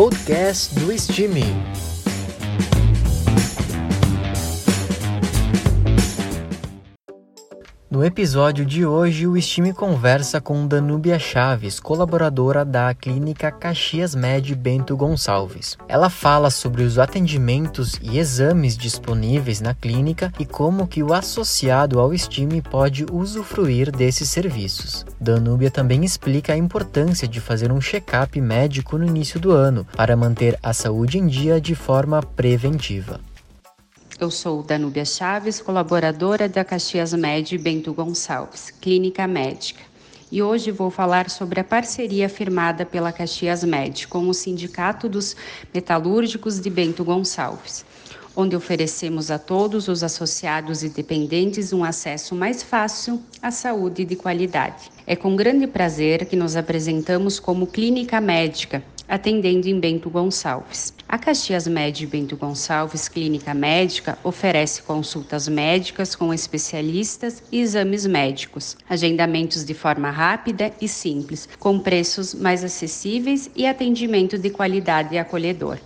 podcast do Estime. No episódio de hoje, o Estime conversa com Danúbia Chaves, colaboradora da Clínica Caxias Med Bento Gonçalves. Ela fala sobre os atendimentos e exames disponíveis na clínica e como que o associado ao Estime pode usufruir desses serviços. Danúbia também explica a importância de fazer um check-up médico no início do ano para manter a saúde em dia de forma preventiva. Eu sou Danúbia Chaves, colaboradora da Caxias Med Bento Gonçalves, clínica médica. E hoje vou falar sobre a parceria firmada pela Caxias Med com o Sindicato dos Metalúrgicos de Bento Gonçalves, onde oferecemos a todos os associados e dependentes um acesso mais fácil à saúde de qualidade. É com grande prazer que nos apresentamos como clínica médica, atendendo em Bento Gonçalves. A Caxias Med Bento Gonçalves Clínica Médica oferece consultas médicas com especialistas e exames médicos, agendamentos de forma rápida e simples, com preços mais acessíveis e atendimento de qualidade e acolhedor.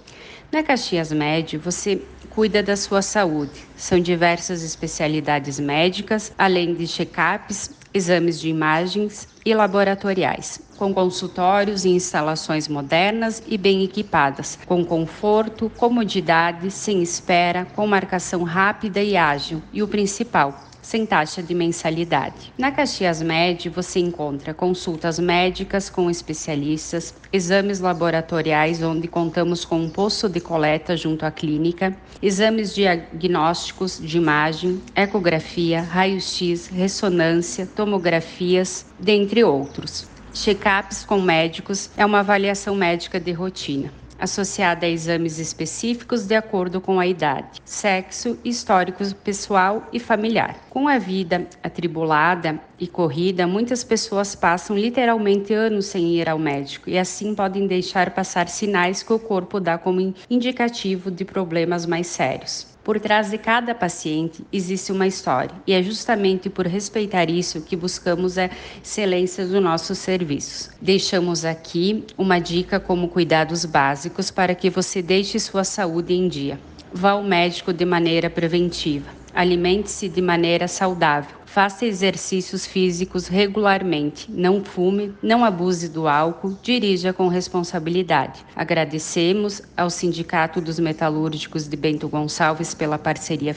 Na Caxias Med, você cuida da sua saúde. São diversas especialidades médicas, além de check-ups, exames de imagens e laboratoriais, com consultórios e instalações modernas e bem equipadas, com conforto, comodidade, sem espera, com marcação rápida e ágil, e o principal, sem taxa de mensalidade. Na Caxias Med você encontra consultas médicas com especialistas, exames laboratoriais onde contamos com um posto de coleta junto à clínica, exames diagnósticos de imagem, ecografia, raio-x, ressonância, tomografias, dentre outros. Check-ups com médicos é uma avaliação médica de rotina associada a exames específicos de acordo com a idade, sexo, histórico pessoal e familiar. Com a vida atribulada e corrida, muitas pessoas passam literalmente anos sem ir ao médico e assim podem deixar passar sinais que o corpo dá como indicativo de problemas mais sérios. Por trás de cada paciente existe uma história, e é justamente por respeitar isso que buscamos a excelência dos nossos serviços. Deixamos aqui uma dica como cuidados básicos para que você deixe sua saúde em dia. Vá ao médico de maneira preventiva. Alimente-se de maneira saudável. Faça exercícios físicos regularmente. Não fume, não abuse do álcool. Dirija com responsabilidade. Agradecemos ao Sindicato dos Metalúrgicos de Bento Gonçalves pela parceria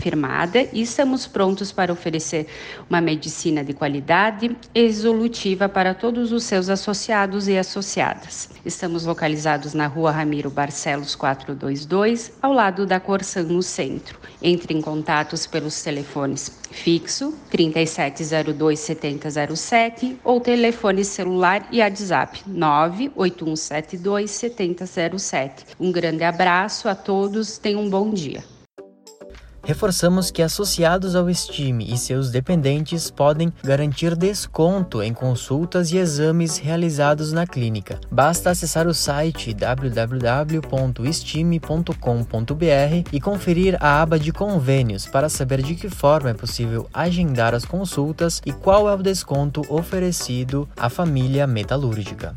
firmada e estamos prontos para oferecer uma medicina de qualidade e resolutiva para todos os seus associados e associadas. Estamos localizados na rua Ramiro Barcelos 422, ao lado da Corsan, no centro. Entre em contatos pelos telefones fixo 3702 7007 ou telefone celular e WhatsApp 98172 7007. Um grande abraço a todos, tenham um bom dia. Reforçamos que associados ao Estime e seus dependentes podem garantir desconto em consultas e exames realizados na clínica. Basta acessar o site www.estime.com.br e conferir a aba de convênios para saber de que forma é possível agendar as consultas e qual é o desconto oferecido à família metalúrgica.